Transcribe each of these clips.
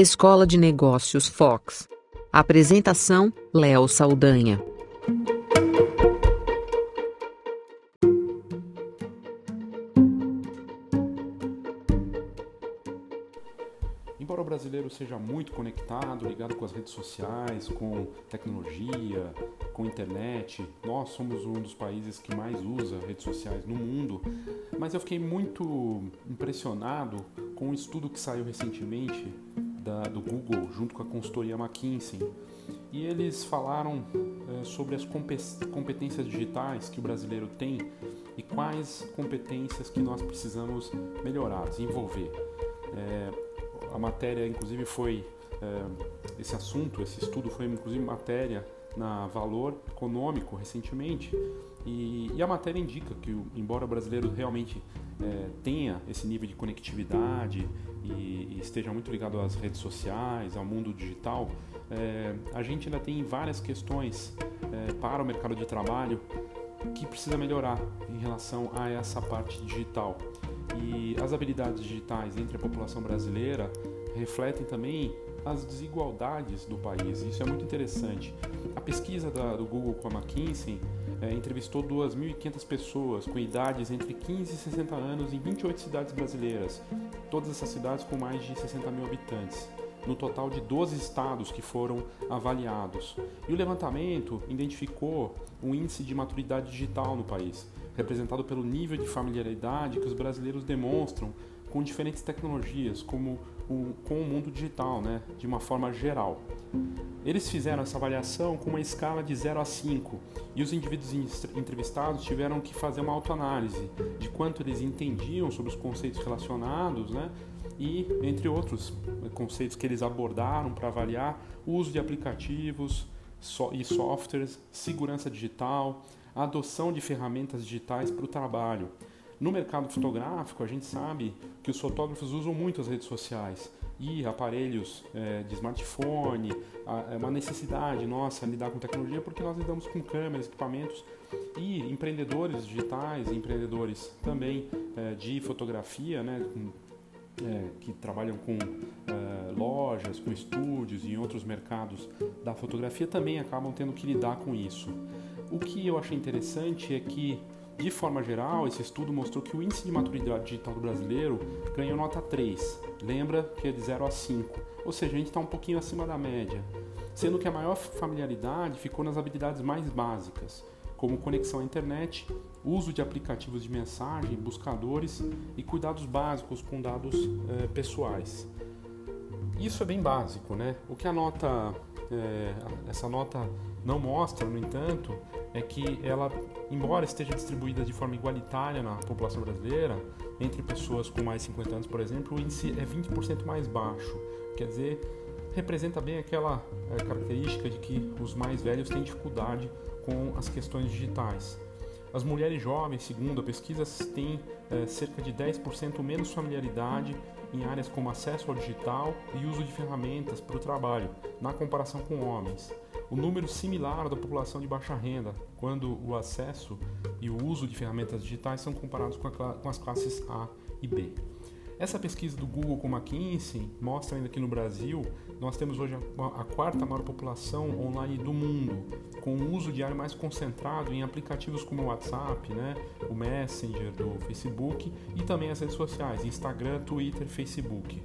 Escola de Negócios Fox. Apresentação: Léo Saldanha. Embora o brasileiro seja muito conectado, ligado com as redes sociais, com tecnologia, com internet, nós somos um dos países que mais usa redes sociais no mundo, mas eu fiquei muito impressionado com um estudo que saiu recentemente da, do Google junto com a consultoria McKinsey e eles falaram é, sobre as competências digitais que o brasileiro tem e quais competências que nós precisamos melhorar, desenvolver. É, a matéria, inclusive, foi é, esse assunto, esse estudo foi inclusive matéria na Valor Econômico recentemente e, e a matéria indica que, embora o brasileiro realmente é, tenha esse nível de conectividade e, e, esteja muito ligado às redes sociais, ao mundo digital, é, a gente ainda tem várias questões é, para o mercado de trabalho que precisa melhorar em relação a essa parte digital. E as habilidades digitais entre a população brasileira refletem também as desigualdades do país. Isso é muito interessante. A pesquisa da, do Google com a McKinsey é, entrevistou 2.500 pessoas com idades entre 15 e 60 anos em 28 cidades brasileiras, todas essas cidades com mais de 60 mil habitantes, no total de 12 estados que foram avaliados. E o levantamento identificou um índice de maturidade digital no país, representado pelo nível de familiaridade que os brasileiros demonstram com diferentes tecnologias, como o, com o mundo digital, né, de uma forma geral. Eles fizeram essa avaliação com uma escala de 0 a 5 e os indivíduos entrevistados tiveram que fazer uma autoanálise de quanto eles entendiam sobre os conceitos relacionados, né, e entre outros conceitos que eles abordaram para avaliar o uso de aplicativos e softwares, segurança digital, adoção de ferramentas digitais para o trabalho no mercado fotográfico, a gente sabe que os fotógrafos usam muito as redes sociais e aparelhos é, de smartphone, é uma necessidade nossa lidar com tecnologia porque nós lidamos com câmeras, equipamentos e empreendedores digitais, empreendedores também é, de fotografia, né, é, que trabalham com é, lojas, com estúdios e outros mercados da fotografia também acabam tendo que lidar com isso. O que eu achei interessante é que de forma geral, esse estudo mostrou que o índice de maturidade digital do brasileiro ganhou nota 3, lembra que é de 0 a 5, ou seja, a gente está um pouquinho acima da média, sendo que a maior familiaridade ficou nas habilidades mais básicas, como conexão à internet, uso de aplicativos de mensagem, buscadores e cuidados básicos com dados eh, pessoais. Isso é bem básico, né? O que a nota, eh, essa nota não mostra, no entanto, é que ela, embora esteja distribuída de forma igualitária na população brasileira, entre pessoas com mais de 50 anos, por exemplo, o índice é 20% mais baixo. Quer dizer, representa bem aquela é, característica de que os mais velhos têm dificuldade com as questões digitais. As mulheres jovens, segundo a pesquisa, têm é, cerca de 10% menos familiaridade em áreas como acesso ao digital e uso de ferramentas para o trabalho, na comparação com homens o número similar da população de baixa renda, quando o acesso e o uso de ferramentas digitais são comparados com, a, com as classes A e B. Essa pesquisa do Google com McKinsey mostra ainda que no Brasil nós temos hoje a, a, quarta maior população online do mundo, com o uso diário mais concentrado em aplicativos como o WhatsApp, né, o Messenger do Facebook e também as redes sociais, Instagram, Twitter, Facebook.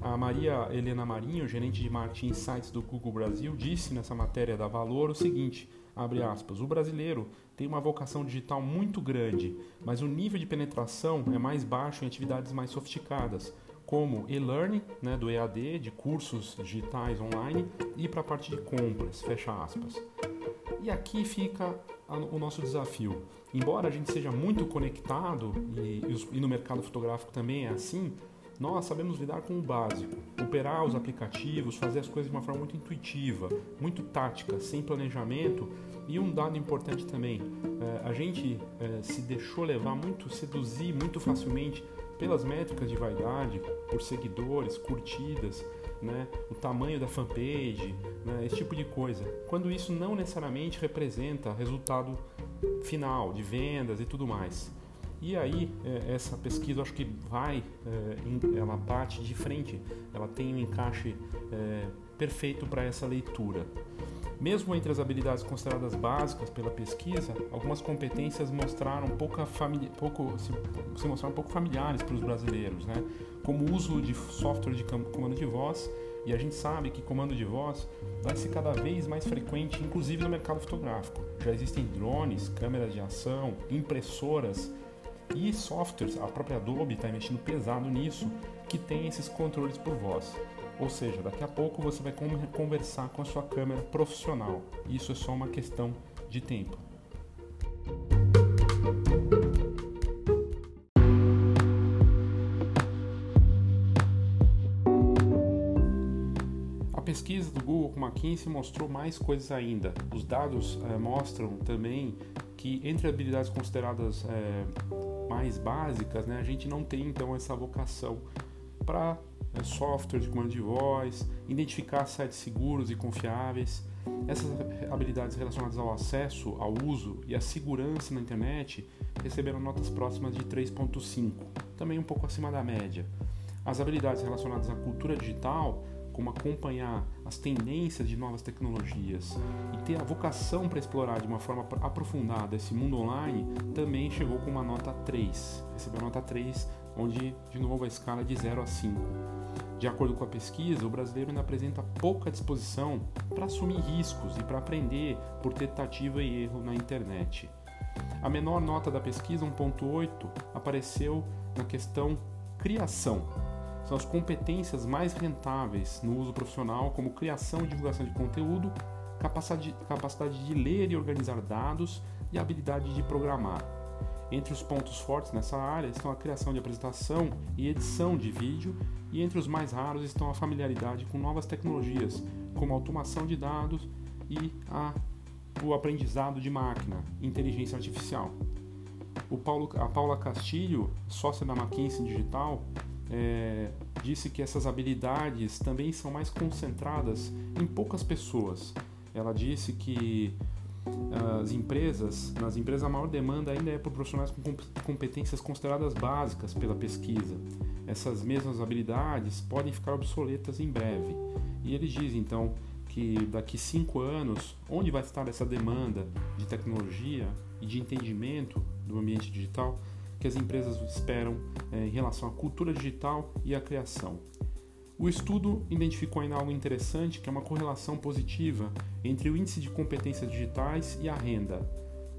A Maria Helena Marinho, gerente de marketing insights do Google Brasil, disse nessa matéria da Valor o seguinte: abre aspas, o brasileiro tem uma vocação digital muito grande, mas o nível de penetração é mais baixo em atividades mais sofisticadas, como e-learning, né, do EAD, de cursos digitais online, e para a parte de compras, fecha aspas. E aqui fica o nosso desafio. Embora a gente seja muito conectado, e, e no mercado fotográfico também é assim, nós sabemos lidar com o básico, operar os aplicativos, fazer as coisas de uma forma muito intuitiva, muito tática, sem planejamento. E um dado importante também, é, a gente é, se deixou levar muito, seduzir muito facilmente pelas métricas de vaidade, por seguidores, curtidas, né, o tamanho da fanpage, né, esse tipo de coisa. Quando isso não necessariamente representa resultado final de vendas e tudo mais. E aí, é, essa pesquisa, acho que vai, é, ela bate de frente, ela tem um encaixe é, perfeito para essa leitura. Mesmo entre as habilidades consideradas básicas pela pesquisa, algumas competências mostraram pouca pouco, se, se mostraram pouco familiares para os brasileiros, né? como o uso de software de comando de voz, e a gente sabe que comando de voz vai ser cada vez mais frequente, inclusive no mercado fotográfico. Já existem drones, câmeras de ação, impressoras e softwares, a própria Adobe está investindo pesado nisso, que tem esses controles por voz. Ou seja, daqui a pouco você vai conversar com a sua câmera profissional. Isso é só uma questão de tempo. A pesquisa do Google com McKinsey mostrou mais coisas ainda. Os dados eh, mostram também que entre habilidades consideradas eh, mais básicas, né, a gente não tem então essa vocação para é, software de comando de voz, identificar sites seguros e confiáveis. Essas habilidades relacionadas ao acesso, ao uso e à segurança na internet receberam notas próximas de 3.5, também um pouco acima da média. As habilidades relacionadas à cultura digital, como acompanhar as tendências de novas tecnologias e ter a vocação para explorar de uma forma aprofundada esse mundo online, também chegou com uma nota 3. Recebeu nota 3, onde de novo a escala é de 0 a 5. De acordo com a pesquisa, o brasileiro ainda apresenta pouca disposição para assumir riscos e para aprender por tentativa e erro na internet. A menor nota da pesquisa, 1.8, apareceu na questão criação. São as competências mais rentáveis no uso profissional, como criação e divulgação de conteúdo, capacidade, capacidade de ler e organizar dados e habilidade de programar. Entre os pontos fortes nessa área estão a criação de apresentação e edição de vídeo, e entre os mais raros estão a familiaridade com novas tecnologias, como automação de dados e a, o aprendizado de máquina, inteligência artificial. Paulo, a Paula Castilho, sócia da McKinsey Digital, é, disse que essas habilidades também são mais concentradas em poucas pessoas. Ela disse que as empresas, nas empresas a maior demanda ainda é por profissionais com competências consideradas básicas pela pesquisa. Essas mesmas habilidades podem ficar obsoletas em breve. E ele diz então que daqui cinco anos, onde vai estar essa demanda de tecnologia e de entendimento do ambiente digital que as empresas esperam é, em relação à cultura digital e à criação. O estudo identificou ainda algo interessante, que é uma correlação positiva entre o índice de competências digitais e a renda.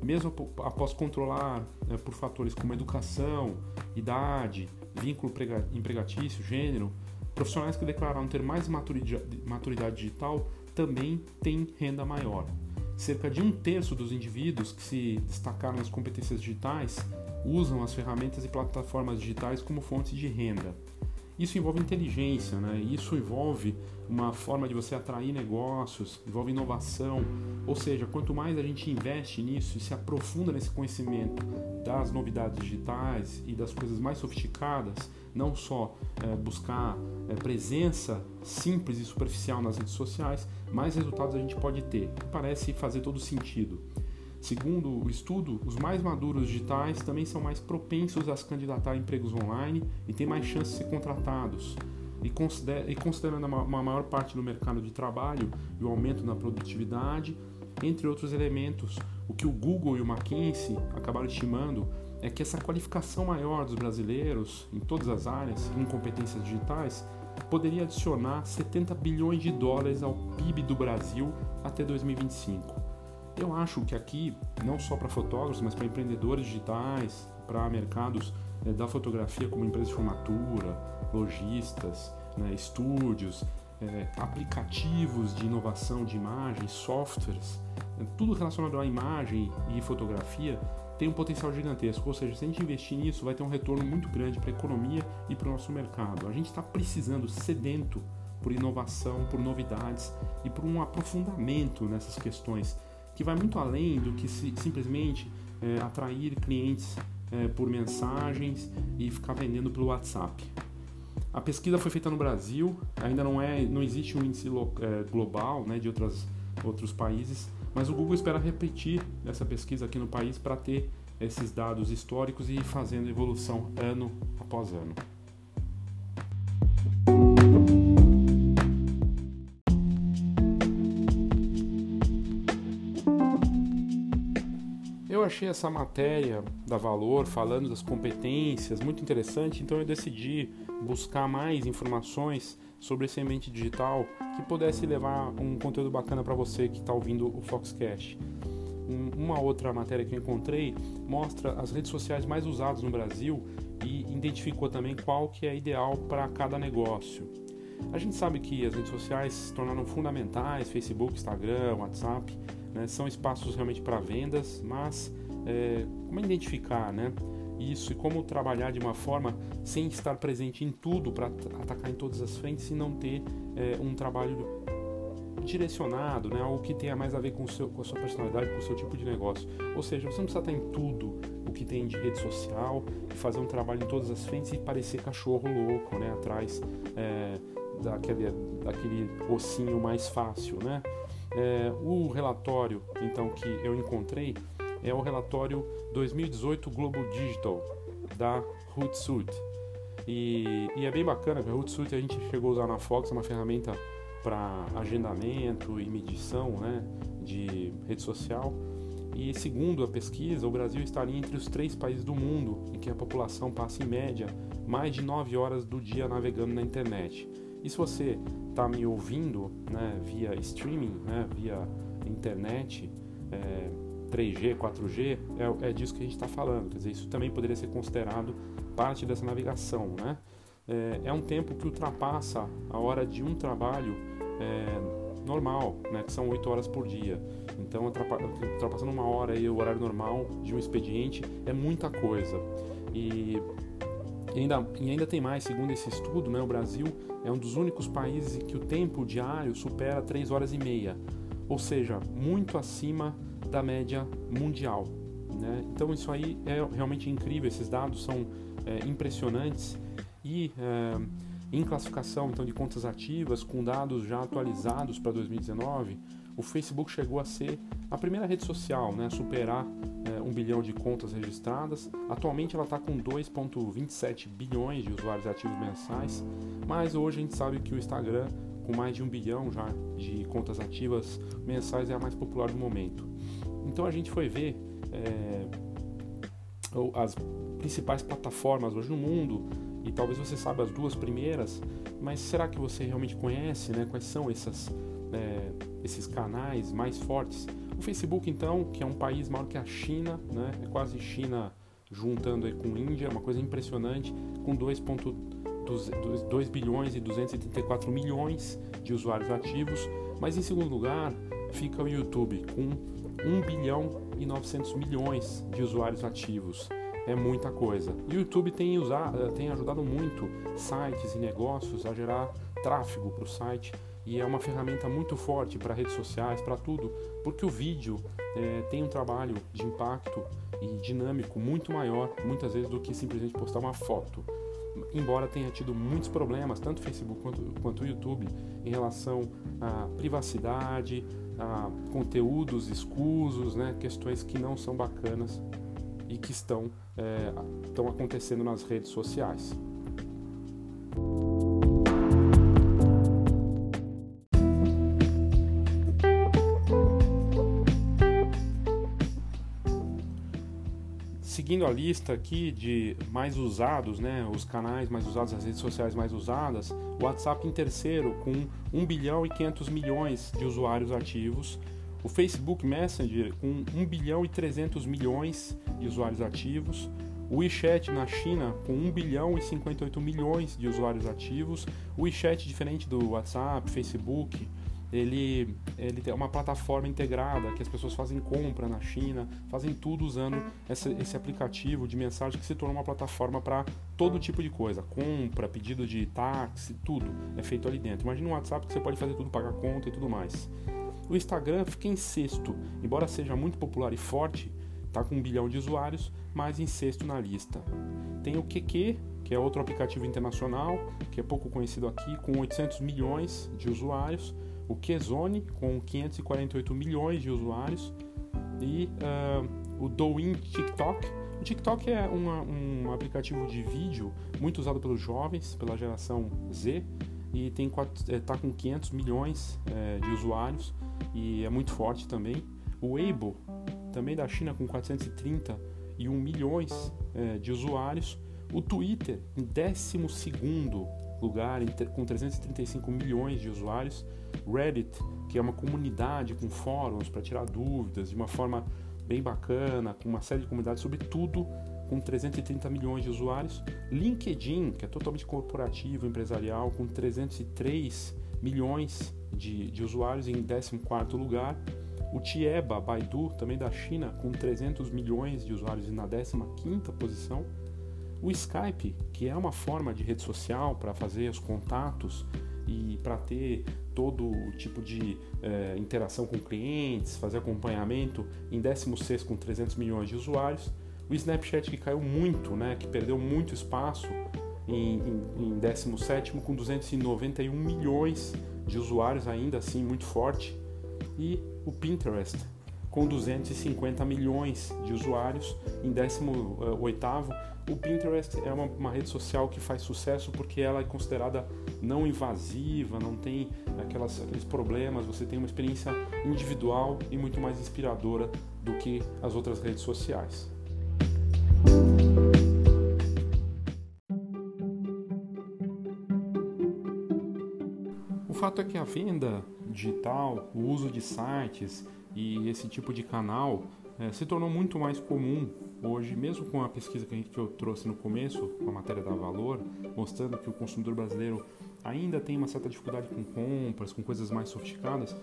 Mesmo após controlar né, por fatores como educação, idade, vínculo empregatício, gênero, profissionais que declararam ter mais maturidade digital também têm renda maior. Cerca de um terço dos indivíduos que se destacaram nas competências digitais usam as ferramentas e plataformas digitais como fonte de renda. Isso envolve inteligência, né? Isso envolve uma forma de você atrair negócios, envolve inovação. Ou seja, quanto mais a gente investe nisso e se aprofunda nesse conhecimento das novidades digitais e das coisas mais sofisticadas, não só é, buscar é, presença simples e superficial nas redes sociais, mais resultados a gente pode ter. Parece fazer todo sentido. Segundo o estudo, os mais maduros digitais também são mais propensos a se candidatar a empregos online e têm mais chances de ser contratados. E, considerando uma maior parte do mercado de trabalho e o aumento na produtividade, entre outros elementos, o que o Google e o McKinsey acabaram estimando é que essa qualificação maior dos brasileiros em todas as áreas, em competências digitais, poderia adicionar 70 bilhões de dólares ao PIB do Brasil até 2025. Eu acho que aqui, não só para fotógrafos, mas para empreendedores digitais, para mercados né, da fotografia como empresas de formatura, lojistas, né, estúdios, é, aplicativos de inovação de imagem, softwares, né, tudo relacionado à imagem e fotografia tem um potencial gigantesco. Ou seja, se a gente investir nisso, vai ter um retorno muito grande para a economia e para o nosso mercado. A gente está precisando, sedento por inovação, por novidades e por um aprofundamento nessas questões que vai muito além do que se, simplesmente é, atrair clientes é, por mensagens e ficar vendendo pelo WhatsApp. A pesquisa foi feita no Brasil, ainda não é, não existe um índice é, global né, de outras, outros países, mas o Google espera repetir essa pesquisa aqui no país para ter esses dados históricos e ir fazendo evolução ano após ano. Achei essa matéria da Valor falando das competências muito interessante, então eu decidi buscar mais informações sobre esse ambiente digital que pudesse levar um conteúdo bacana para você que está ouvindo o Foxcast. Uma outra matéria que eu encontrei mostra as redes sociais mais usadas no Brasil e identificou também qual que é ideal para cada negócio. A gente sabe que as redes sociais se tornaram fundamentais, Facebook, Instagram, WhatsApp, né, são espaços realmente para vendas, mas é, como identificar né, isso e como trabalhar de uma forma sem estar presente em tudo para atacar em todas as frentes e não ter é, um trabalho direcionado, né, algo que tenha mais a ver com, seu, com a sua personalidade, com o seu tipo de negócio. Ou seja, você não precisa estar em tudo o que tem de rede social e fazer um trabalho em todas as frentes e parecer cachorro louco, né, atrás é, daquele, daquele ossinho mais fácil, né. É, o relatório, então, que eu encontrei é o relatório 2018 Global Digital da Hootsuite. E, e é bem bacana, porque a Hootsuite a gente chegou a usar na Fox, é uma ferramenta para agendamento e medição né, de rede social. E segundo a pesquisa, o Brasil estaria entre os três países do mundo em que a população passa em média mais de 9 horas do dia navegando na internet. E se você está me ouvindo né, via streaming, né, via internet, é, 3G, 4G, é, é disso que a gente está falando. Quer dizer, isso também poderia ser considerado parte dessa navegação. Né? É, é um tempo que ultrapassa a hora de um trabalho é, normal, né, que são 8 horas por dia. Então, ultrapassando uma hora aí o horário normal de um expediente é muita coisa. E e ainda, e ainda tem mais, segundo esse estudo, né, o Brasil é um dos únicos países em que o tempo diário supera 3 horas e meia, ou seja, muito acima da média mundial. Né? Então isso aí é realmente incrível, esses dados são é, impressionantes e é, em classificação então de contas ativas com dados já atualizados para 2019, o Facebook chegou a ser a primeira rede social né, a superar é, um bilhão de contas registradas. Atualmente ela está com 2,27 bilhões de usuários ativos mensais, mas hoje a gente sabe que o Instagram, com mais de um bilhão já de contas ativas mensais, é a mais popular do momento. Então a gente foi ver é, as principais plataformas hoje no mundo e talvez você saiba as duas primeiras, mas será que você realmente conhece né, quais são essas, é, esses canais mais fortes? O Facebook, então, que é um país maior que a China, né, é quase China juntando aí com Índia, uma coisa impressionante, com 2,2 bilhões e 234 milhões de usuários ativos, mas em segundo lugar fica o YouTube, com 1 bilhão e 900 milhões de usuários ativos. É muita coisa. O YouTube tem, usado, eh, tem ajudado muito sites e negócios a gerar tráfego para o site e é uma ferramenta muito forte para redes sociais, para tudo, porque o vídeo é, tem um trabalho de impacto e dinâmico muito maior, muitas vezes, do que simplesmente postar uma foto. Embora tenha tido muitos problemas, tanto o Facebook quanto, quanto o YouTube, em relação à privacidade, a conteúdos escusos, né, questões que não são bacanas e que estão, é, estão acontecendo nas redes sociais. Seguindo a lista aqui de mais usados, né, os canais mais usados, as redes sociais mais usadas, o WhatsApp em terceiro com 1 bilhão e 500 milhões de usuários ativos, o Facebook Messenger com 1 bilhão e 300 milhões de usuários ativos, o WeChat na China com 1 bilhão e 58 milhões de usuários ativos, o WeChat diferente do WhatsApp, Facebook, ele, ele tem uma plataforma integrada que as pessoas fazem compra na China, fazem tudo usando esse, esse aplicativo de mensagem que se tornou uma plataforma para todo tipo de coisa, compra, pedido de táxi, tudo é feito ali dentro. Imagina um WhatsApp que você pode fazer tudo, pagar conta e tudo mais. O Instagram fica em sexto, embora seja muito popular e forte, está com um bilhão de usuários, mas em sexto na lista. Tem o QQ, que é outro aplicativo internacional, que é pouco conhecido aqui, com 800 milhões de usuários o Qzone, com 548 milhões de usuários, e uh, o Douyin TikTok. O TikTok é uma, um aplicativo de vídeo muito usado pelos jovens, pela geração Z, e tem está com 500 milhões é, de usuários e é muito forte também. O Weibo, também da China, com 431 milhões é, de usuários. O Twitter, em 12 lugar, com 335 milhões de usuários. Reddit, que é uma comunidade com fóruns para tirar dúvidas de uma forma bem bacana, com uma série de comunidades sobre tudo, com 330 milhões de usuários. LinkedIn, que é totalmente corporativo, empresarial, com 303 milhões de, de usuários em 14 lugar. O Tieba, Baidu, também da China, com 300 milhões de usuários na 15ª posição. O Skype, que é uma forma de rede social para fazer os contatos e para ter todo tipo de eh, interação com clientes, fazer acompanhamento, em 16 com 300 milhões de usuários. O Snapchat, que caiu muito, né, que perdeu muito espaço, em, em, em 17 com 291 milhões de usuários, ainda assim muito forte e o Pinterest com 250 milhões de usuários em 18º. O Pinterest é uma, uma, rede social que faz sucesso porque ela é considerada não invasiva, não tem aquelas, aqueles problemas, você tem uma experiência individual e muito mais inspiradora do que as outras redes sociais. O fato é que a venda digital, o uso de sites e esse tipo de canal é, se tornou muito mais comum hoje, mesmo com a pesquisa que, que eu trouxe no começo, com a matéria da Valor, mostrando que o consumidor brasileiro ainda tem uma certa dificuldade com compras, com coisas mais sofisticadas,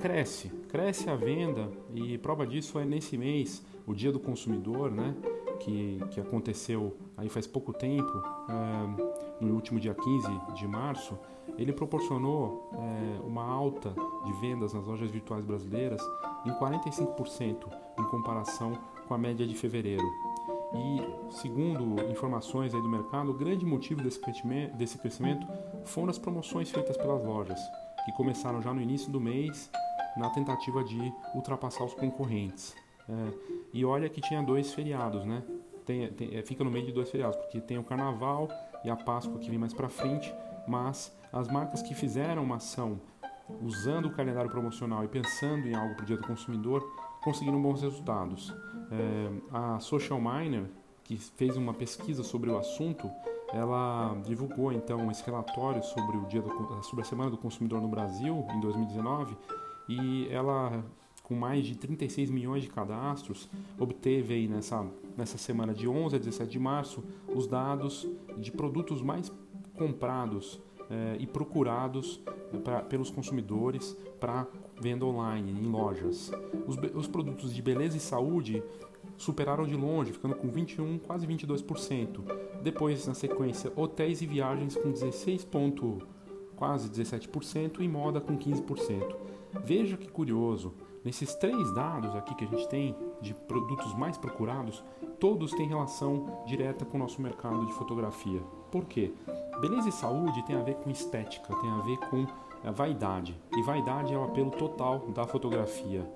cresce, cresce a venda e prova disso é nesse mês, o Dia do Consumidor, né, que, que aconteceu aí faz pouco tempo, é, no último dia 15 de março, ele proporcionou é, uma alta de vendas nas lojas virtuais brasileiras em 45% em comparação com a média de fevereiro. E, segundo informações aí do mercado, o grande motivo desse crescimento, desse crescimento foram as promoções feitas pelas lojas, que começaram já no início do mês na tentativa de ultrapassar os concorrentes. É, e olha que tinha dois feriados, né? Tem, tem, é, fica no meio de dois feriados, porque tem o Carnaval e a Páscoa que vem mais para frente, mas as marcas que fizeram uma ação usando o calendário promocional e pensando em algo para o dia do consumidor conseguiram bons resultados. É, a Social Miner, que fez uma pesquisa sobre o assunto, ela divulgou então esse relatório sobre o dia do, sobre a semana do consumidor no Brasil em 2019 e ela com mais de 36 milhões de cadastros obteve aí nessa nessa semana de 11 a 17 de março os dados de produtos mais comprados eh, e procurados eh, pra, pelos consumidores para venda online em lojas. Os, os, produtos de beleza e saúde superaram de longe, ficando com 21, quase 22%. Depois, na sequência, hotéis e viagens com 16 ponto, quase 17% e moda com 15%. Veja que curioso, nesses três dados aqui que a gente tem de produtos mais procurados, todos têm relação direta com o nosso mercado de fotografia. Por quê? Beleza e saúde tem a ver com estética, tem a ver com a vaidade. E vaidade é o apelo total da fotografia.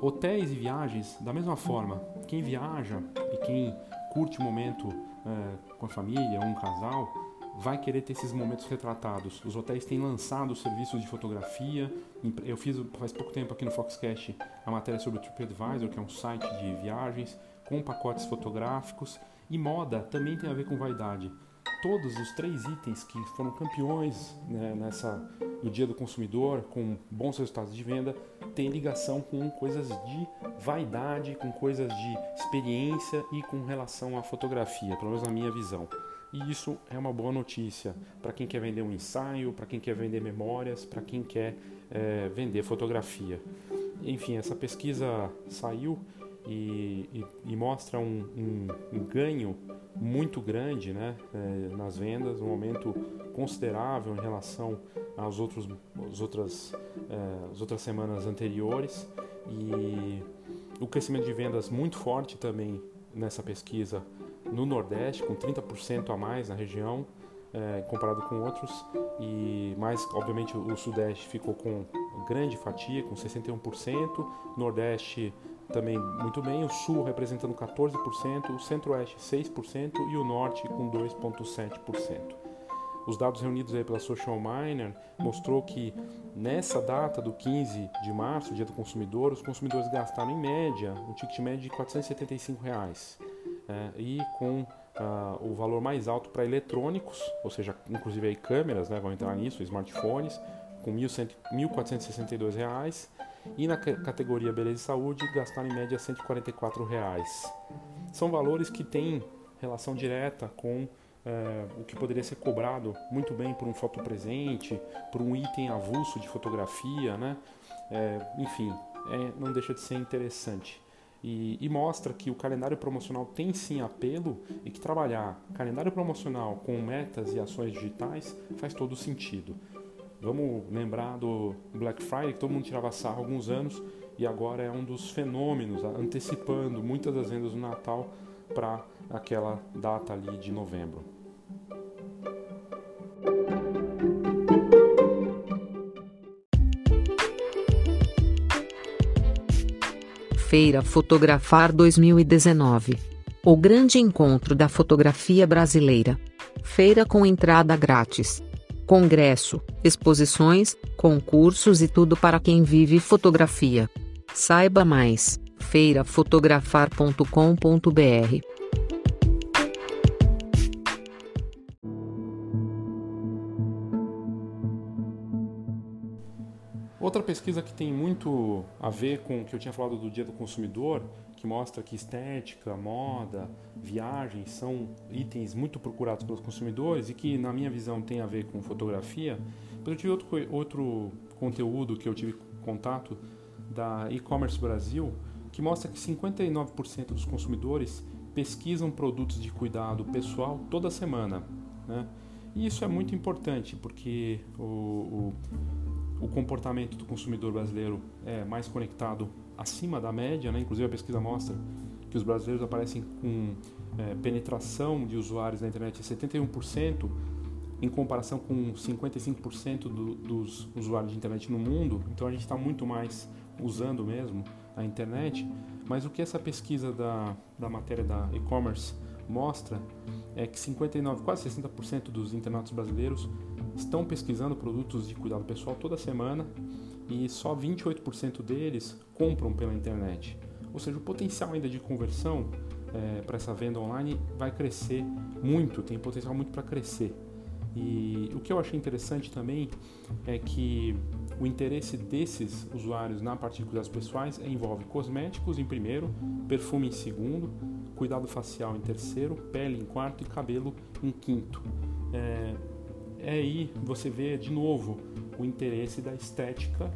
Hotéis e viagens, da mesma forma, quem viaja e quem curte o momento é, com a família, um casal, vai querer ter esses momentos retratados. Os hotéis têm lançado serviços de fotografia. Eu fiz faz pouco tempo aqui no Foxcast a matéria sobre o TripAdvisor, que é um site de viagens com pacotes fotográficos. E moda também tem a ver com vaidade todos os três itens que foram campeões né, nessa no Dia do Consumidor, com bons resultados de venda, têm ligação com coisas de vaidade, com coisas de experiência e com relação à fotografia, pelo menos na minha visão. E isso é uma boa notícia para quem quer vender um ensaio, para quem quer vender memórias, para quem quer é, vender fotografia. Enfim, essa pesquisa saiu e, e, e mostra um, um, um, ganho muito grande né, é, nas vendas, um aumento considerável em relação às, outros, às, outras, é, às outras semanas anteriores. E o crescimento de vendas muito forte também nessa pesquisa no Nordeste, com 30% a mais na região, é, comparado com outros, e mais, obviamente, o Sudeste ficou com grande fatia, com 61%, Nordeste também muito bem, o Sul representando 14%, o Centro-Oeste 6% e o Norte com 2,7%. Os dados reunidos aí pela Social Miner mostrou que nessa data do 15 de março, dia do consumidor, os consumidores gastaram em média um ticket médio de 475 reais, é, e com uh, o valor mais alto para eletrônicos, ou seja, inclusive aí câmeras, né, vão entrar nisso, smartphones, com 1.462 reais, e na categoria beleza e saúde gastaram em média 144 reais. São valores que têm relação direta com é, o que poderia ser cobrado muito bem por um fotopresente, por um item avulso de fotografia, né? É, enfim, é, não deixa de ser interessante. E, e, mostra que o calendário promocional tem sim apelo e que trabalhar calendário promocional com metas e ações digitais faz todo sentido. Vamos lembrar do Black Friday, que todo mundo tirava sarro há alguns anos e agora é um dos fenômenos, antecipando muitas das vendas do Natal para aquela data ali de novembro. Feira Fotografar 2019. O grande encontro da fotografia brasileira. Feira com entrada grátis. Congresso, exposições, concursos e tudo para quem vive fotografia. Saiba mais: feirafotografar.com.br. Outra pesquisa que tem muito a ver com o que eu tinha falado do Dia do Consumidor, que mostra que estética, moda, viagens são itens muito procurados pelos consumidores e que, na minha visão, tem a ver com fotografia. Mas eu tive outro, outro conteúdo que eu tive contato da e-commerce Brasil, que mostra que 59% dos consumidores pesquisam produtos de cuidado pessoal toda semana. Né? E isso é muito importante, porque o, o o comportamento do consumidor brasileiro é mais conectado acima da média, né? inclusive a pesquisa mostra que os brasileiros aparecem com é, penetração de usuários na internet de 71%, em comparação com 55% do, dos usuários de internet no mundo, então a gente está muito mais usando mesmo a internet. Mas o que essa pesquisa da, da matéria da e-commerce mostra é que 59, quase 60% dos internautas brasileiros estão pesquisando produtos de cuidado pessoal toda semana e só 28% deles compram pela internet. Ou seja, o potencial ainda de conversão é, para essa venda online vai crescer muito, tem potencial muito para crescer. E o que eu achei interessante também é que o interesse desses usuários na parte de cuidados pessoais envolve cosméticos em primeiro, perfume em segundo, cuidado facial em terceiro, pele em quarto e cabelo em quinto. É, é aí você vê de novo o interesse da estética,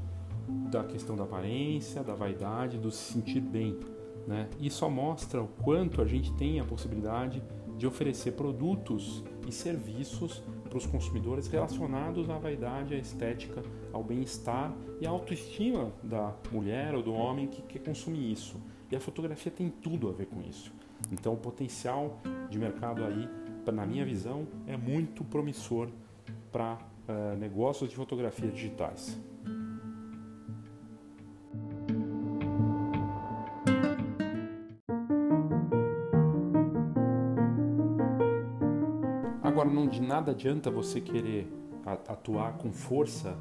da questão da aparência, da vaidade, do se sentir bem. Né? E só mostra o quanto a gente tem a possibilidade de oferecer produtos e serviços para os consumidores relacionados à vaidade, à estética, ao bem-estar e à autoestima da mulher ou do homem que quer consumir isso. E a fotografia tem tudo a ver com isso. Então, o potencial de mercado aí, na minha visão, é muito promissor para uh, negócios de fotografia digitais. De nada adianta você querer atuar com força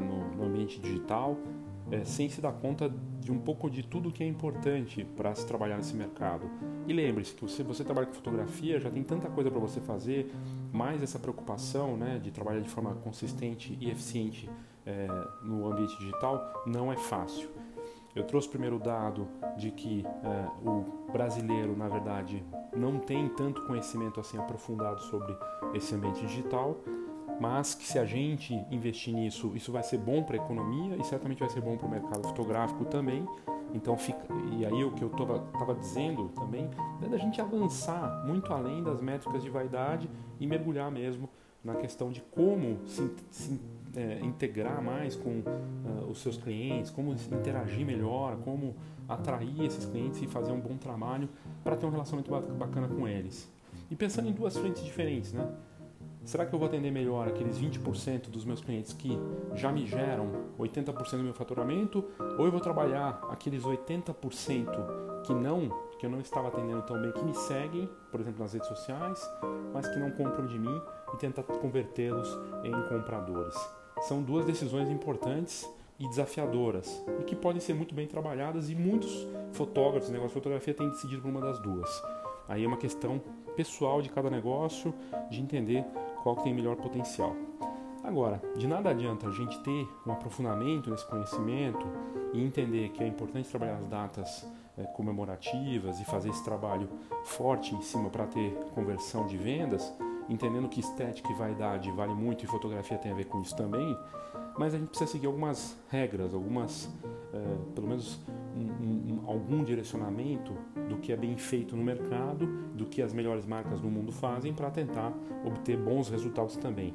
no, no, ambiente digital é, sem se dar conta de um pouco de tudo que é importante para se trabalhar nesse mercado. E lembre-se que se você trabalha com fotografia, já tem tanta coisa para você fazer, mais essa preocupação né, de trabalhar de forma consistente e eficiente é, no ambiente digital não é fácil. Eu trouxe o primeiro dado de que é, o brasileiro, na verdade, não tem tanto conhecimento assim aprofundado sobre esse ambiente digital mas que se a gente investir nisso, isso vai ser bom para a economia e certamente vai ser bom para o mercado fotográfico também. Então fica e aí o que eu estava dizendo também é da gente avançar muito além das métricas de vaidade e mergulhar mesmo na questão de como se, se é, integrar mais com uh, os seus clientes, como interagir melhor, como atrair esses clientes e fazer um bom trabalho para ter um relacionamento bacana com eles. E pensando em duas frentes diferentes, né? Será que eu vou atender melhor aqueles 20% dos meus clientes que já me geram 80% do meu faturamento? Ou eu vou trabalhar aqueles 80% que não, que eu não estava atendendo tão bem, que me seguem, por exemplo, nas redes sociais, mas que não compram de mim e tentar convertê-los em compradores? São duas decisões importantes e desafiadoras e que podem ser muito bem trabalhadas e muitos fotógrafos, negócio de fotografia têm decidido por uma das duas. Aí é uma questão pessoal de cada negócio, de entender qual que tem melhor potencial. Agora, de nada adianta a gente ter um aprofundamento nesse conhecimento e entender que é importante trabalhar as datas é, comemorativas e fazer esse trabalho forte em cima para ter conversão de vendas, entendendo que estética e vaidade vale muito e fotografia tem a ver com isso também, mas a gente precisa seguir algumas regras, algumas, é, pelo menos um, um, algum direcionamento do que é bem feito no mercado, do que as melhores marcas no mundo fazem para tentar obter bons resultados também.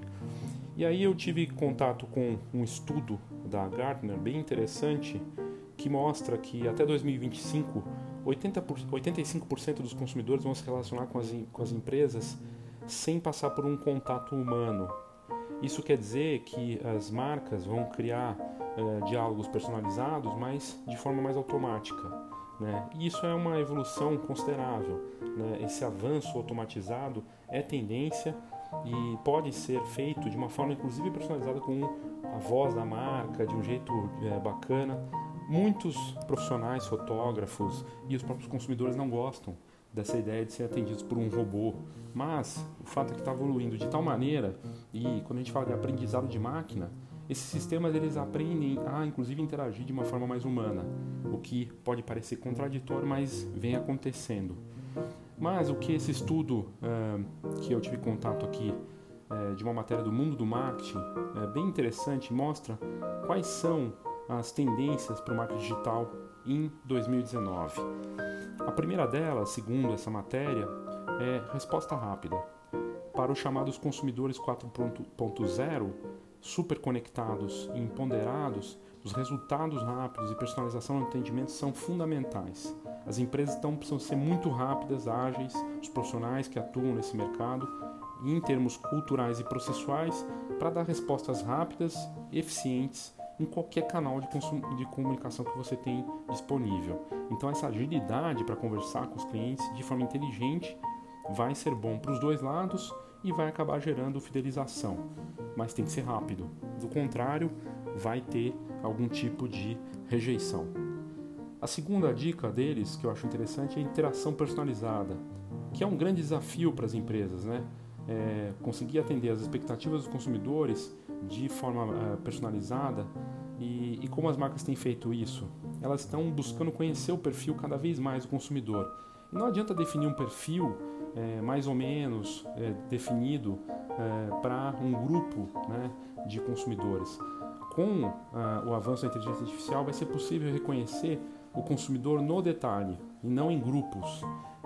E aí eu tive contato com um estudo da Gartner bem interessante que mostra que até 2025 80 por, 85% dos consumidores vão se relacionar com as, com as empresas sem passar por um contato humano. Isso quer dizer que as marcas vão criar eh, diálogos personalizados, mas de forma mais automática. Né? E isso é uma evolução considerável. Né? Esse avanço automatizado é tendência e pode ser feito de uma forma inclusive personalizada com a voz da marca, de um jeito é, bacana. Muitos profissionais, fotógrafos e os próprios consumidores não gostam dessa ideia de ser atendidos por um robô. Mas o fato é que está evoluindo de tal maneira, e quando a gente fala de aprendizado de máquina, esses sistemas eles aprendem a inclusive interagir de uma forma mais humana, o que pode parecer contraditório, mas vem acontecendo. Mas o que esse estudo uh, que eu tive contato aqui uh, de uma matéria do mundo do marketing é bem interessante, mostra quais são as tendências para o marketing digital em 2019. A primeira delas, segundo essa matéria, é resposta rápida. Para os chamados consumidores 4.0, super conectados e empoderados, os resultados rápidos e personalização no atendimento são fundamentais. As empresas então precisam ser muito rápidas, ágeis, os profissionais que atuam nesse mercado, em termos culturais e processuais, para dar respostas rápidas, eficientes em qualquer canal de, de comunicação que você tem disponível. Então, essa agilidade para conversar com os clientes de forma inteligente vai ser bom para os dois lados e vai acabar gerando fidelização. Mas tem que ser rápido. Do contrário, vai ter algum tipo de rejeição. A segunda dica deles, que eu acho interessante, é a interação personalizada, que é um grande desafio para as empresas, né? É conseguir atender as expectativas dos consumidores de forma uh, personalizada e, e, como as marcas têm feito isso? Elas estão buscando conhecer o perfil cada vez mais do consumidor. E não adianta definir um perfil é, mais ou menos é, definido é, para um grupo né, de consumidores. Com o avanço da inteligência artificial, vai ser possível reconhecer o consumidor no detalhe e não em grupos.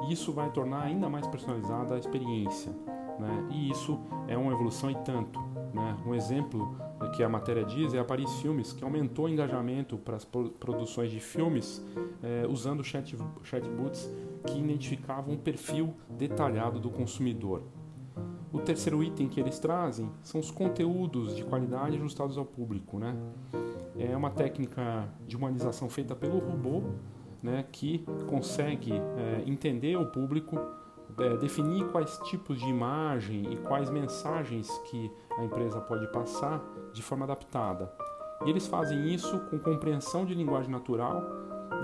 Isso vai tornar ainda mais personalizada a experiência. Né? E isso é uma evolução e tanto. Né? Um exemplo que a matéria diz é a Paris Filmes, que aumentou o engajamento para as produções de filmes é, usando chat, chatbots que identificavam um perfil detalhado do consumidor. O terceiro item que eles trazem são os conteúdos de qualidade ajustados ao público. Né? É uma técnica de humanização feita pelo robô né, que consegue é, entender o público é, definir quais tipos de imagem e quais mensagens que a empresa pode passar de forma adaptada. E eles fazem isso com compreensão de linguagem natural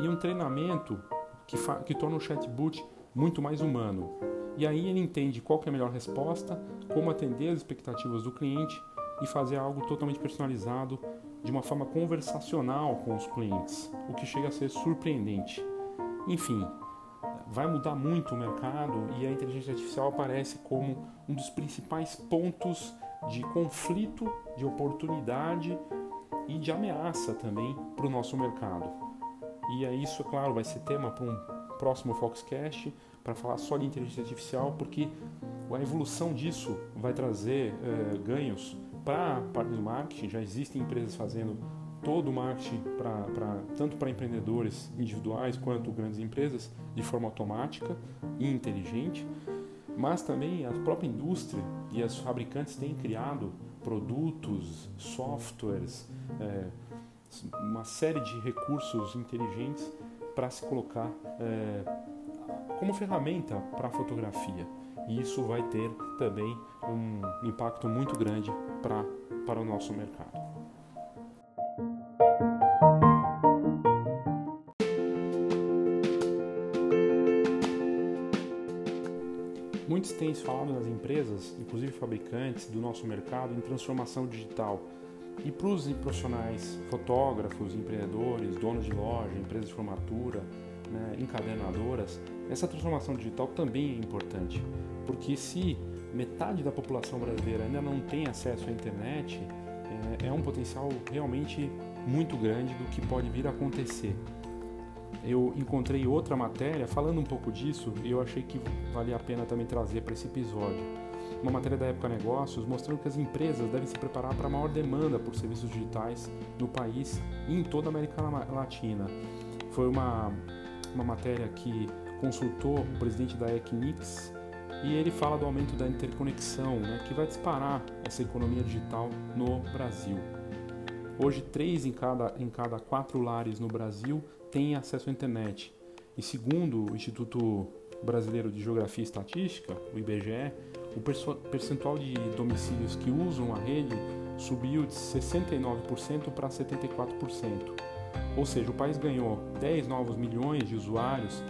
e um treinamento que, que torna o chatbot muito mais humano. E aí ele entende qual é a melhor resposta, como atender as expectativas do cliente e fazer algo totalmente personalizado de uma forma conversacional com os clientes, o que chega a ser surpreendente. Enfim, vai mudar muito o mercado e a inteligência artificial aparece como um dos principais pontos de conflito, de oportunidade e de ameaça também para o nosso mercado. E é isso, é claro, vai ser tema para um próximo Foxcast para falar só de inteligência artificial, porque a evolução disso vai trazer é, ganhos para a parte do marketing. Já existem empresas fazendo todo o marketing pra, pra, tanto para empreendedores individuais quanto grandes empresas de forma automática e inteligente, mas também a própria indústria e as fabricantes têm criado produtos, softwares, é, uma série de recursos inteligentes para se colocar é, como ferramenta para a fotografia. E isso vai ter também um impacto muito grande pra, para o nosso mercado. Têm falado nas empresas, inclusive fabricantes do nosso mercado, em transformação digital. E para os profissionais, fotógrafos, empreendedores, donos de loja, empresas de formatura, né, encadernadoras, essa transformação digital também é importante, porque se metade da população brasileira ainda não tem acesso à internet, é, é um potencial realmente muito grande do que pode vir a acontecer eu encontrei outra matéria falando um pouco disso e eu achei que valia a pena também trazer para esse episódio. Uma matéria da Época Negócios mostrando que as empresas devem se preparar para a maior demanda por serviços digitais no país e em toda a América Latina. Foi uma, uma matéria que consultou o presidente da Equinix e ele fala do aumento da interconexão, né, que vai disparar essa economia digital no Brasil. Hoje, três em cada, em cada quatro lares no Brasil têm acesso à internet. E segundo o Instituto Brasileiro de Geografia e Estatística, o IBGE, o percentual de domicílios que usam a rede subiu de 69% para 74%. Ou seja, o país ganhou 10 novos milhões de usuários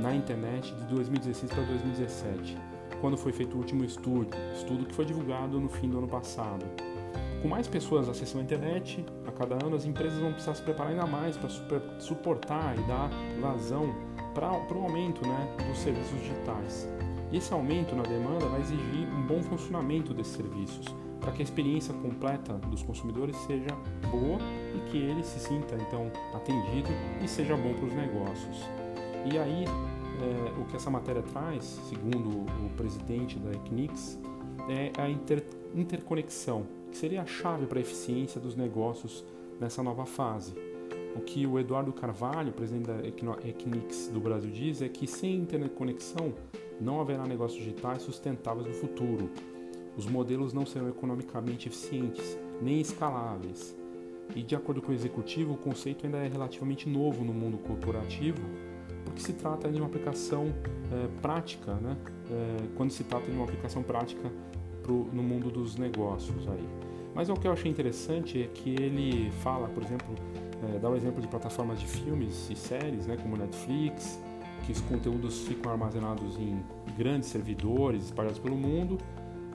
na internet de 2016 para 2017, quando foi feito o último estudo, estudo que foi divulgado no fim do ano passado. Com mais pessoas acessando a internet a cada ano, as empresas vão precisar se preparar ainda mais para suportar e dar vazão para o aumento né, dos serviços digitais. E esse aumento na demanda vai exigir um bom funcionamento desses serviços, para que a experiência completa dos consumidores seja boa e que ele se sinta então atendido e seja bom para os negócios. E aí, é, o que essa matéria traz, segundo o presidente da Equinix, é a inter interconexão que seria a chave para a eficiência dos negócios nessa nova fase. O que o Eduardo Carvalho, presidente da Equinix do Brasil, diz é que sem interconexão não haverá negócios digitais sustentáveis no futuro. Os modelos não serão economicamente eficientes nem escaláveis. E de acordo com o executivo, o conceito ainda é relativamente novo no mundo corporativo, porque se trata de uma aplicação é, prática, né? É, quando se trata de uma aplicação prática pro, no mundo dos negócios aí. Mas o que eu achei interessante é que ele fala, por exemplo, é, dá o um exemplo de plataformas de filmes e séries, né, como Netflix, que os conteúdos ficam armazenados em grandes servidores espalhados pelo mundo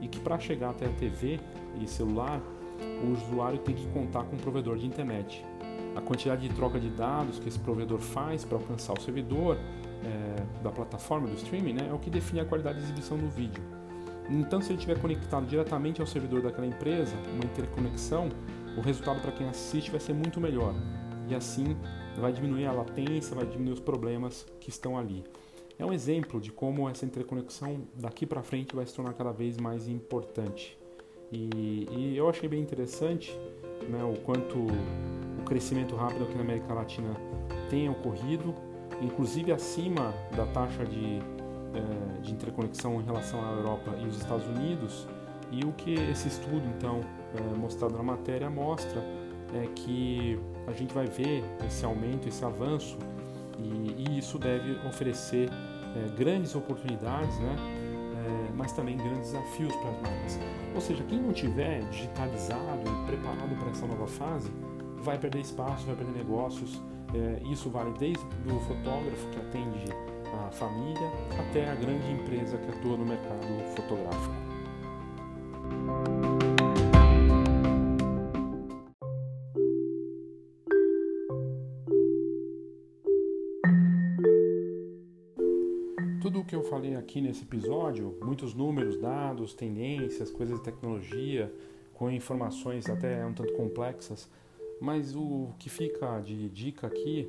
e que para chegar até a TV e celular, o usuário tem que contar com um provedor de internet. A quantidade de troca de dados que esse provedor faz para alcançar o servidor é, da plataforma do streaming né, é o que define a qualidade de exibição do vídeo. Então, se ele estiver conectado diretamente ao servidor daquela empresa, uma interconexão, o resultado para quem assiste vai ser muito melhor. E assim vai diminuir a latência, vai diminuir os problemas que estão ali. É um exemplo de como essa interconexão daqui para frente vai se tornar cada vez mais importante. E, e eu achei bem interessante né, o quanto o crescimento rápido aqui na América Latina tem ocorrido, inclusive acima da taxa de de interconexão em relação à Europa e os Estados Unidos. E o que esse estudo, então, é, mostrado na matéria, mostra é que a gente vai ver esse aumento, esse avanço, e, e isso deve oferecer é, grandes oportunidades, né? É, mas também grandes desafios para as marcas. Ou seja, quem não tiver digitalizado e preparado para essa nova fase, vai perder espaço, vai perder negócios. É, isso vale desde o fotógrafo que atende a família até a grande empresa que atua no mercado fotográfico. Tudo o que eu falei aqui nesse episódio, muitos números, dados, tendências, coisas de tecnologia, com informações até um tanto complexas, mas o que fica de dica aqui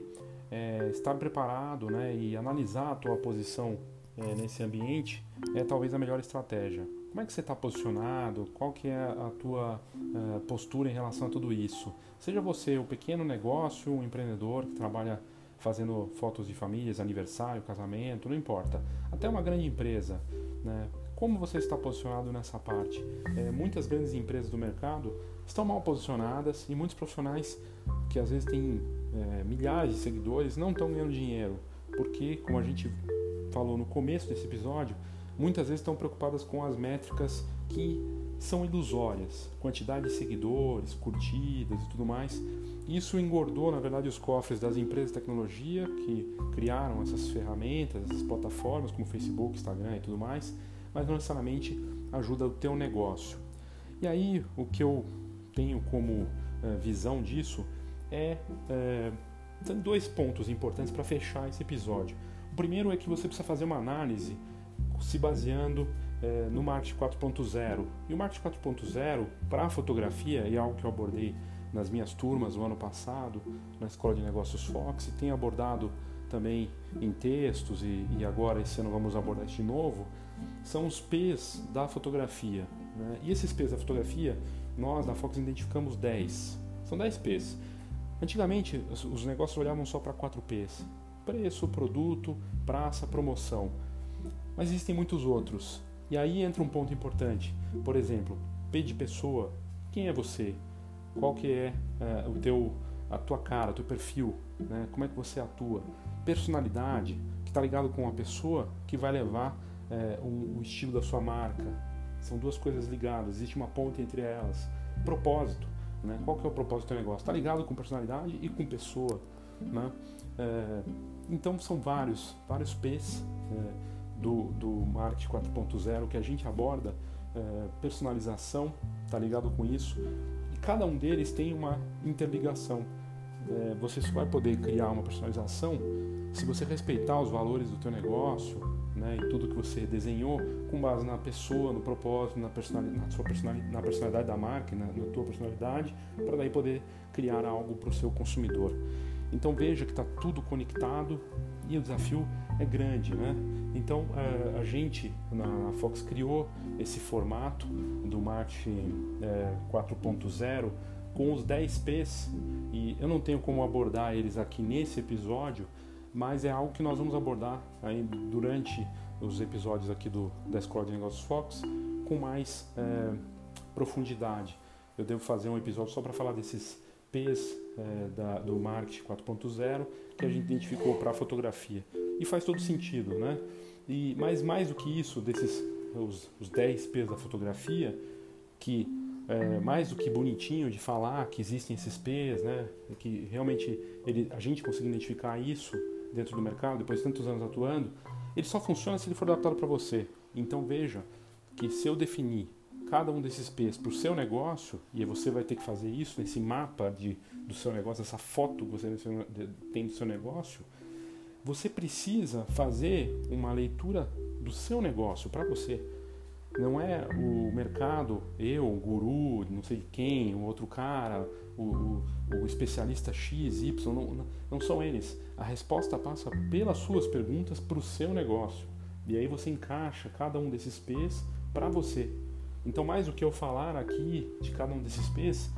é, estar preparado né, e analisar a tua posição é, nesse ambiente é talvez a melhor estratégia. Como é que você está posicionado? Qual que é a tua uh, postura em relação a tudo isso? Seja você o um pequeno negócio, um empreendedor que trabalha fazendo fotos de famílias, aniversário, casamento, não importa. Até uma grande empresa. Né? Como você está posicionado nessa parte? É, muitas grandes empresas do mercado estão mal posicionadas e muitos profissionais que às vezes têm é, milhares de seguidores não estão ganhando dinheiro, porque, como a gente falou no começo desse episódio, muitas vezes estão preocupadas com as métricas que são ilusórias, quantidade de seguidores, curtidas e tudo mais. Isso engordou, na verdade, os cofres das empresas de tecnologia que criaram essas ferramentas, essas plataformas como Facebook, Instagram e tudo mais, mas não necessariamente ajuda o teu negócio. E aí, o que eu tenho como é, visão disso é, é dois pontos importantes para fechar esse episódio. O primeiro é que você precisa fazer uma análise se baseando é, no marketing 4.0. E o marketing 4.0 para a fotografia, é algo que eu abordei nas minhas turmas no ano passado, na Escola de Negócios Fox, e tenho abordado também em textos, e, e agora esse ano vamos abordar isso de novo, são os P's da fotografia. Né? E esses P's da fotografia, nós da Fox identificamos 10. São 10 P's. Antigamente, os negócios olhavam só para 4 P's: preço, produto, praça, promoção. Mas existem muitos outros. E aí entra um ponto importante. Por exemplo, P de pessoa. Quem é você? Qual que é uh, o teu, a tua cara, o teu perfil? Né? Como é que você atua? Personalidade, que está ligado com a pessoa que vai levar uh, o, o estilo da sua marca. São duas coisas ligadas. Existe uma ponte entre elas. Propósito. Né? Qual que é o propósito do negócio? Está ligado com personalidade e com pessoa. Né? É, então são vários, vários P's. É, do, do marketing 4.0 que a gente aborda, é, personalização, está ligado com isso, e cada um deles tem uma interligação. É, você só vai poder criar uma personalização se você respeitar os valores do teu negócio, né, e tudo que você desenhou com base na pessoa, no propósito, na personalidade, na, sua personalidade, na personalidade da marca, na, na tua personalidade, para daí poder criar algo para o seu consumidor. Então veja que está tudo conectado e o desafio é grande, né? Então a, gente na Fox criou esse formato do marketing é, 4.0 com os 10 P's e eu não tenho como abordar eles aqui nesse episódio, mas é algo que nós vamos abordar aí durante os episódios aqui do da Escola de Negócios Fox com mais é, profundidade. Eu devo fazer um episódio só para falar desses P's é, da, do marketing 4.0 que a gente identificou para a fotografia. E faz todo sentido, né? E, mas mais do que isso, desses os, os 10 P's da fotografia, que é, mais do que bonitinho de falar que existem esses P's, né? Que realmente ele, a gente consegue identificar isso dentro do mercado, depois de tantos anos atuando, ele só funciona se ele for adaptado para você. Então veja que se eu definir cada um desses P's para o seu negócio, e você vai ter que fazer isso nesse mapa de, do seu negócio, essa foto que você tem do seu negócio, você precisa fazer uma leitura do seu negócio para você. Não é o mercado, eu, o guru, não sei quem, o outro cara, o, o, o especialista X, Y, não, não são eles. A resposta passa pelas suas perguntas para o seu negócio. E aí você encaixa cada um desses P's para você. Então, mais do que eu falar aqui de cada um desses P's,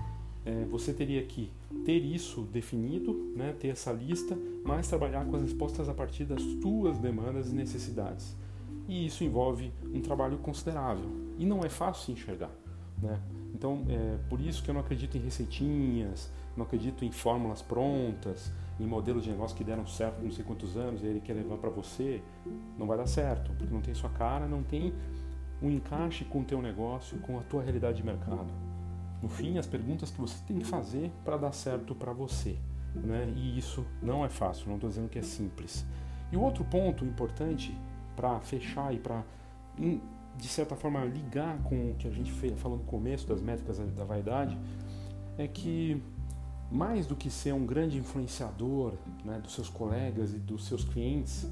é, você teria que ter isso definido, né, ter essa lista, mas trabalhar com as respostas a partir das suas demandas e necessidades. E isso envolve um trabalho considerável e não é fácil enxergar. Né? Então, é por isso que eu não acredito em receitinhas, não acredito em fórmulas prontas, em modelos de negócio que deram certo não sei quantos anos e ele quer levar para você. Não vai dar certo, porque não tem sua cara, não tem um encaixe com o teu negócio, com a tua realidade de mercado. No fim, as perguntas que você tem que fazer para dar certo para você. Né? E isso não é fácil, não estou dizendo que é simples. E o outro ponto importante para fechar e para, de certa forma, ligar com o que a gente falou no começo das métricas da vaidade, é que mais do que ser um grande influenciador né, dos seus colegas e dos seus clientes,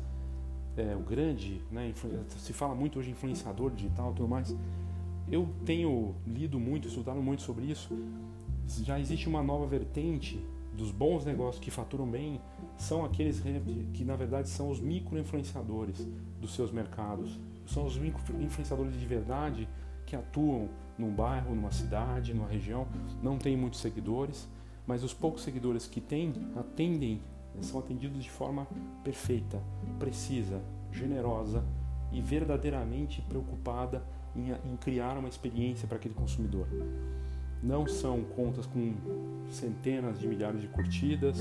é, o grande, né, se fala muito hoje influenciador digital e tudo mais, eu tenho lido muito, estudado muito sobre isso. Já existe uma nova vertente dos bons negócios que faturam bem, são aqueles que na verdade são os micro-influenciadores dos seus mercados. São os micro-influenciadores de verdade que atuam num bairro, numa cidade, numa região, não tem muitos seguidores, mas os poucos seguidores que têm atendem, são atendidos de forma perfeita, precisa, generosa e verdadeiramente preocupada em, em criar uma experiência para aquele consumidor. Não são contas com centenas de milhares de curtidas,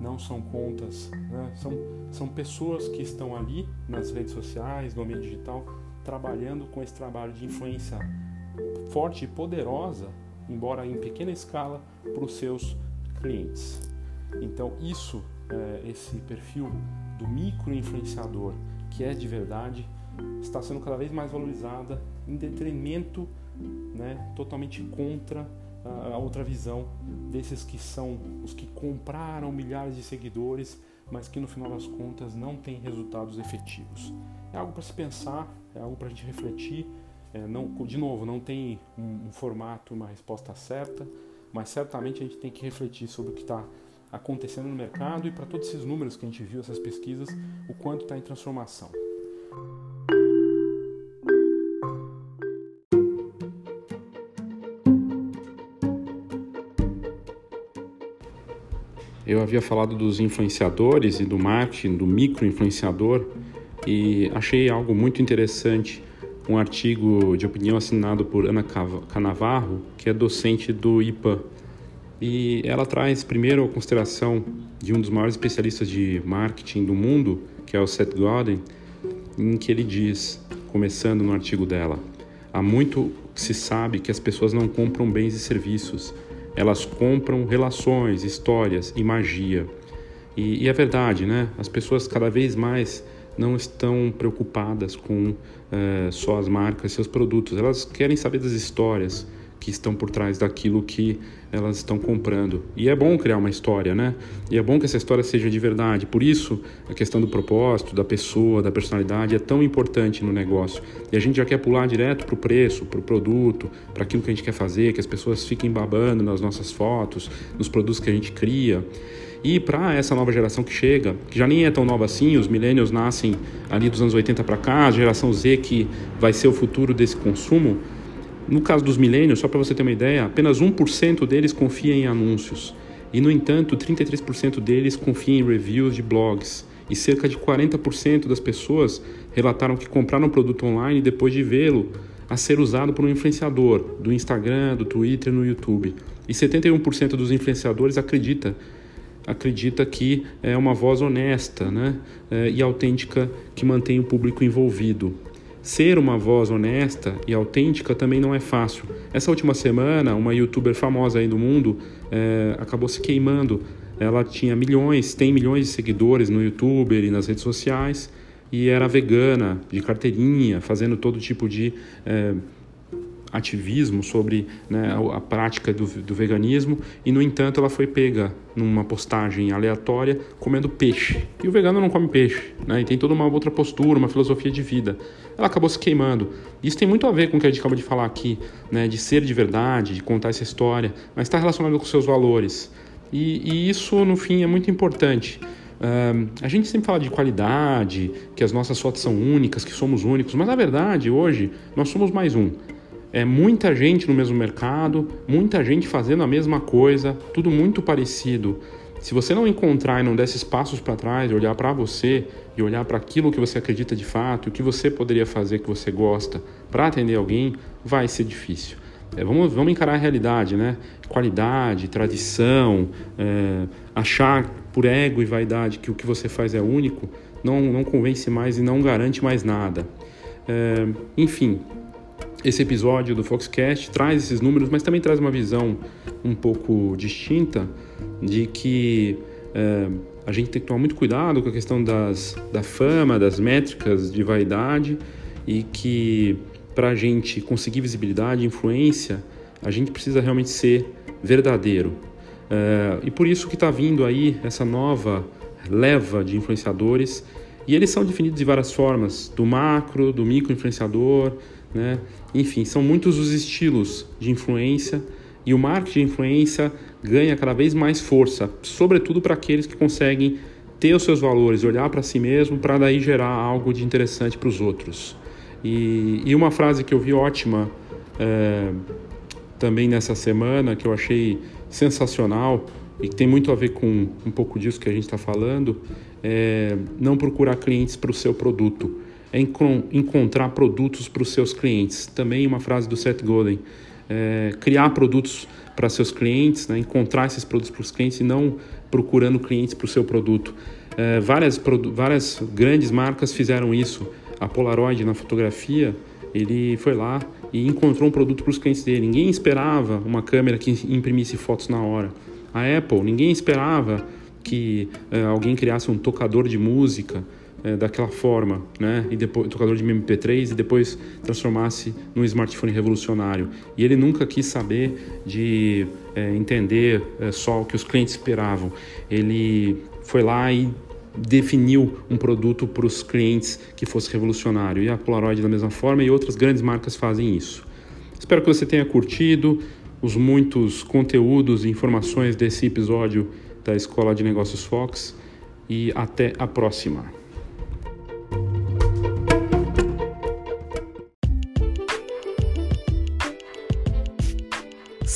não são contas, né? são, são pessoas que estão ali nas redes sociais, no ambiente digital, trabalhando com esse trabalho de influência forte e poderosa, embora em pequena escala, para os seus clientes. Então, isso, é, esse perfil do micro influenciador, que é de verdade, está sendo cada vez mais valorizada em detrimento, né, totalmente contra a, outra visão desses que são os que compraram milhares de seguidores, mas que no final das contas não têm resultados efetivos. É algo para se pensar, é algo para a gente refletir. É, não, de novo, não tem um, um formato, uma resposta certa, mas certamente a gente tem que refletir sobre o que está acontecendo no mercado e para todos esses números que a gente viu, essas pesquisas, o quanto está em transformação. Eu havia falado dos influenciadores e do marketing, do micro-influenciador, e achei algo muito interessante, um artigo de opinião assinado por Ana Canavarro, que é docente do IPA. E ela traz primeiro a consideração de um dos maiores especialistas de marketing do mundo, que é o Seth Godin, em que ele diz, começando no artigo dela, há muito que se sabe que as pessoas não compram bens e serviços, elas compram relações, histórias e magia. E, e é verdade, né? As pessoas cada vez mais não estão preocupadas com é, só as marcas, seus produtos. Elas querem saber das histórias que estão por trás daquilo que elas estão comprando. E é bom criar uma história, né? E é bom que essa história seja de verdade. Por isso, a questão do propósito, da pessoa, da personalidade é tão importante no negócio. E a gente já quer pular direto para o preço, para o produto, para aquilo que a gente quer fazer, que as pessoas fiquem babando nas nossas fotos, nos produtos que a gente cria. E para essa nova geração que chega, que já nem é tão nova assim, os millennials nascem ali dos anos 80 para cá, a geração Z que vai ser o futuro desse consumo, no caso dos millennials, só para você ter uma ideia, apenas 1% deles confia em anúncios. E, no entanto, 33% deles confia em reviews de blogs. E cerca de 40% das pessoas relataram que compraram um produto online depois de vê-lo a ser usado por um influenciador do Instagram, do Twitter, no YouTube. E 71% dos influenciadores acredita acredita que é uma voz honesta né, é, e autêntica que mantém o público envolvido. Ser uma voz honesta e autêntica também não é fácil. Essa última semana, uma youtuber famosa aí do mundo é, acabou se queimando. Ela tinha milhões, tem milhões de seguidores no YouTube e nas redes sociais e era vegana, de carteirinha, fazendo todo tipo de é, ativismo sobre né, a, prática do, do, veganismo e, no entanto, ela foi pega numa postagem aleatória comendo peixe. E o vegano não come peixe, né, e tem toda uma outra postura, uma filosofia de vida. Ela acabou se queimando. Isso tem muito a ver com o que a gente acaba de falar aqui, né, de ser de verdade, de contar essa história, mas está relacionado com seus valores. E, e, isso, no fim, é muito importante. A gente sempre fala de qualidade, que as nossas fotos são únicas, que somos únicos, mas na verdade, hoje, nós somos mais um é muita gente no mesmo mercado, muita gente fazendo a mesma coisa, tudo muito parecido. Se você não encontrar e não der esses passos para trás, olhar para você e olhar para aquilo que você acredita de fato, o que você poderia fazer que você gosta para atender alguém, vai ser difícil. É, vamos, vamos encarar a realidade, né? Qualidade, tradição, é, achar por ego e vaidade que o que você faz é único, não, não convence mais e não garante mais nada. É, enfim, esse episódio do Foxcast traz esses números, mas também traz uma visão um pouco distinta de que é, a gente tem que tomar muito cuidado com a questão das, da fama, das métricas de vaidade e que para a gente conseguir visibilidade, influência, a gente precisa realmente ser verdadeiro. É, e por isso que está vindo aí essa nova leva de influenciadores e eles são definidos de várias formas, do macro, do micro influenciador, né? Enfim, são muitos os estilos de influência e o marketing de influência ganha cada vez mais força, sobretudo para aqueles que conseguem ter os seus valores, olhar para si mesmo para daí gerar algo de interessante para os outros. E, e, uma frase que eu vi ótima é, também nessa semana, que eu achei sensacional e que tem muito a ver com um pouco disso que a gente está falando, é não procurar clientes para o seu produto, é encontrar produtos para os seus clientes. Também uma frase do Seth Godin. É, criar produtos para seus clientes, né? encontrar esses produtos para os clientes e não procurando clientes para o seu produto. É, várias, várias grandes marcas fizeram isso. A Polaroid na fotografia, ele foi lá e encontrou um produto para os clientes dele. Ninguém esperava uma câmera que imprimisse fotos na hora. A Apple, ninguém esperava que é, alguém criasse um tocador de música é, daquela forma, né? E depois tocador de MP3 e depois transformasse num smartphone revolucionário. E ele nunca quis saber de é, entender é, só o que os clientes esperavam. Ele foi lá e definiu um produto para os clientes que fosse revolucionário. E a Polaroid da mesma forma e outras grandes marcas fazem isso. Espero que você tenha curtido os muitos conteúdos e informações desse episódio da Escola de Negócios Fox e até a próxima.